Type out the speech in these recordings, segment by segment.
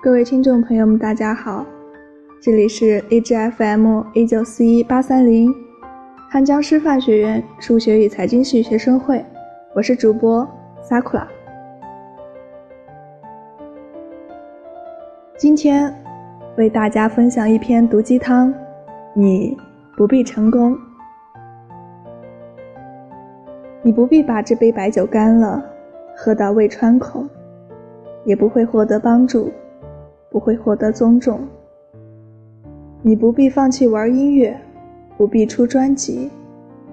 各位听众朋友们，大家好，这里是 A G F M 一九四一八三零汉江师范学院数学与财经系学生会，我是主播 Sakura。今天为大家分享一篇毒鸡汤，你不必成功，你不必把这杯白酒干了，喝到胃穿孔，也不会获得帮助。不会获得尊重。你不必放弃玩音乐，不必出专辑，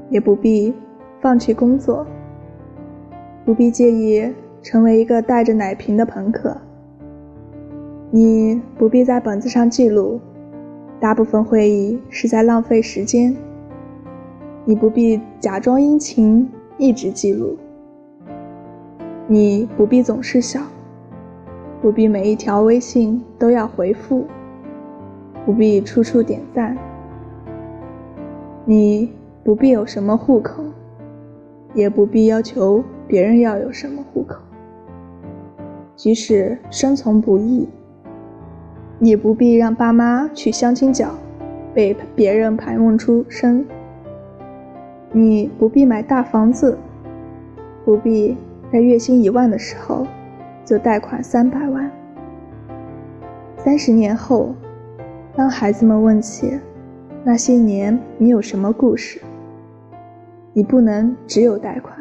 也不必放弃工作，不必介意成为一个带着奶瓶的朋克。你不必在本子上记录，大部分会议是在浪费时间。你不必假装殷勤，一直记录。你不必总是笑。不必每一条微信都要回复，不必处处点赞。你不必有什么户口，也不必要求别人要有什么户口。即使生存不易，也不必让爸妈去相亲角被别人盘问出身。你不必买大房子，不必在月薪一万的时候。就贷款三百万。三十年后，当孩子们问起那些年你有什么故事，你不能只有贷款。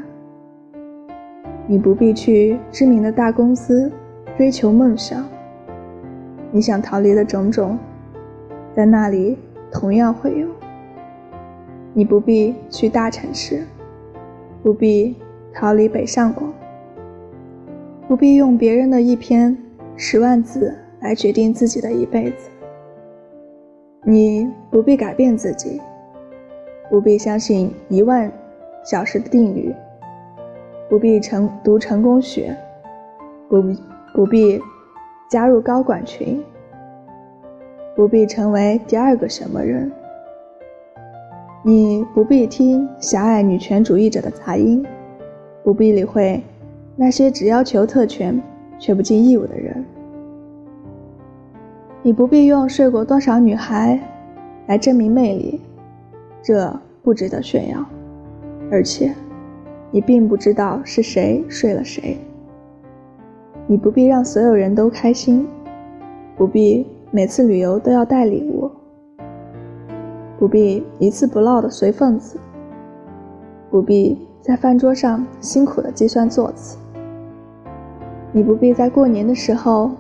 你不必去知名的大公司追求梦想。你想逃离的种种，在那里同样会有。你不必去大城市，不必逃离北上广。不必用别人的一篇十万字来决定自己的一辈子。你不必改变自己，不必相信一万小时的定律，不必成读成功学，不不必加入高管群，不必成为第二个什么人。你不必听狭隘女权主义者的杂音，不必理会。那些只要求特权却不尽义务的人，你不必用睡过多少女孩来证明魅力，这不值得炫耀。而且，你并不知道是谁睡了谁。你不必让所有人都开心，不必每次旅游都要带礼物，不必一次不落的随份子，不必在饭桌上辛苦的计算座次。你不必在过年的时候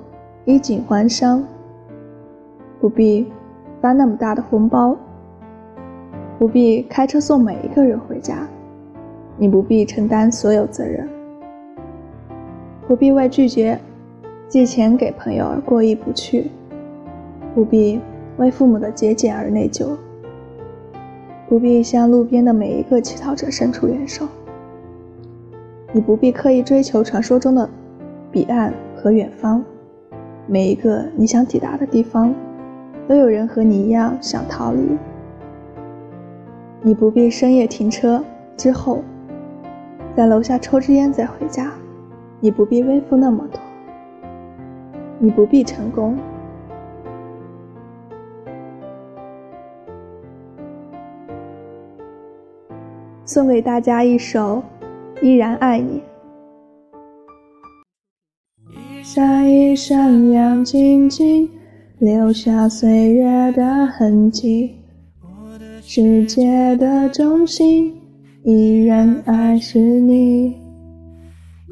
衣锦还乡，不必发那么大的红包，不必开车送每一个人回家，你不必承担所有责任，不必为拒绝借钱给朋友而过意不去，不必为父母的节俭而内疚，不必向路边的每一个乞讨者伸出援手，你不必刻意追求传说中的。彼岸和远方，每一个你想抵达的地方，都有人和你一样想逃离。你不必深夜停车之后，在楼下抽支烟再回家。你不必微服那么多。你不必成功。送给大家一首《依然爱你》。下一闪亮晶晶，留下岁月的痕迹。世界的中心，依然爱是你。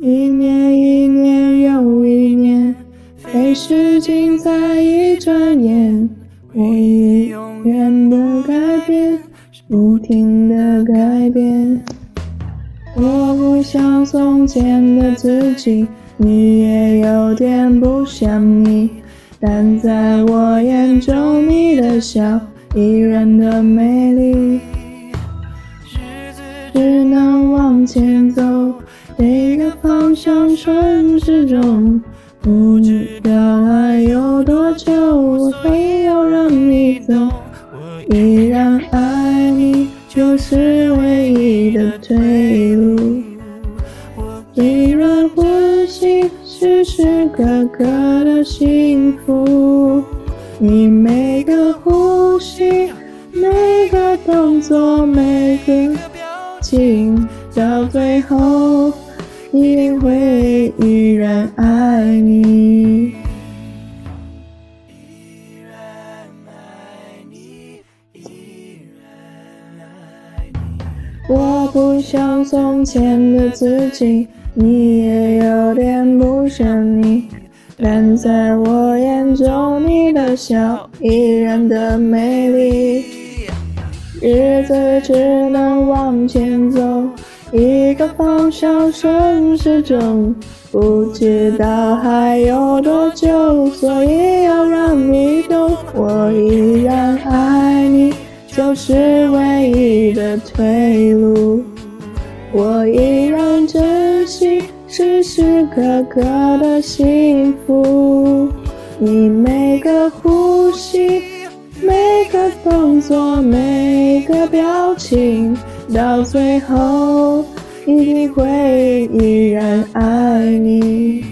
一年一年又一年，飞逝尽在一转眼。我已永远的改变，不停的改变。我不像从前的自己。你也有点不像你，但在我眼中，你的笑依然的美丽。只能往前走，这个方向顺时钟。不知道你每个呼吸，每个动作，每个表情，到最后一定会依然爱你。依然爱你，依然爱你我不像从前的自己，你也有点不像你，但在我眼中，你的笑依然的美丽。日子只能往前走，一个方向顺时钟，不知道还有多久，所以要让你懂，我依然爱你。就是唯一的退路，可可的幸福。你每个呼吸，每个动作，每个表情，到最后一定会依然爱你。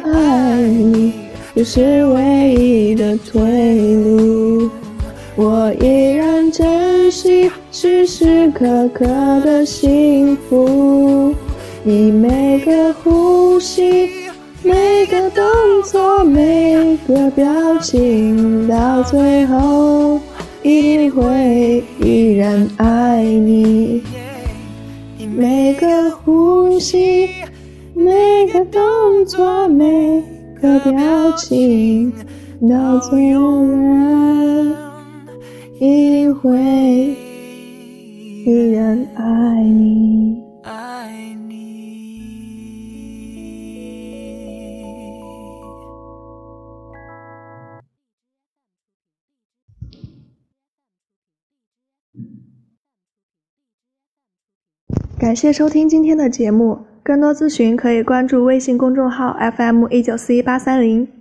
是唯一的退路，我依然珍惜时时刻刻的幸福。你每个呼吸，每个动作，每个表情，到最后一定会依然爱你。每个呼吸，每个动作，每。的表情，到最后人一定会依然爱你。感谢收听今天的节目。更多咨询可以关注微信公众号 FM 一九四一八三零。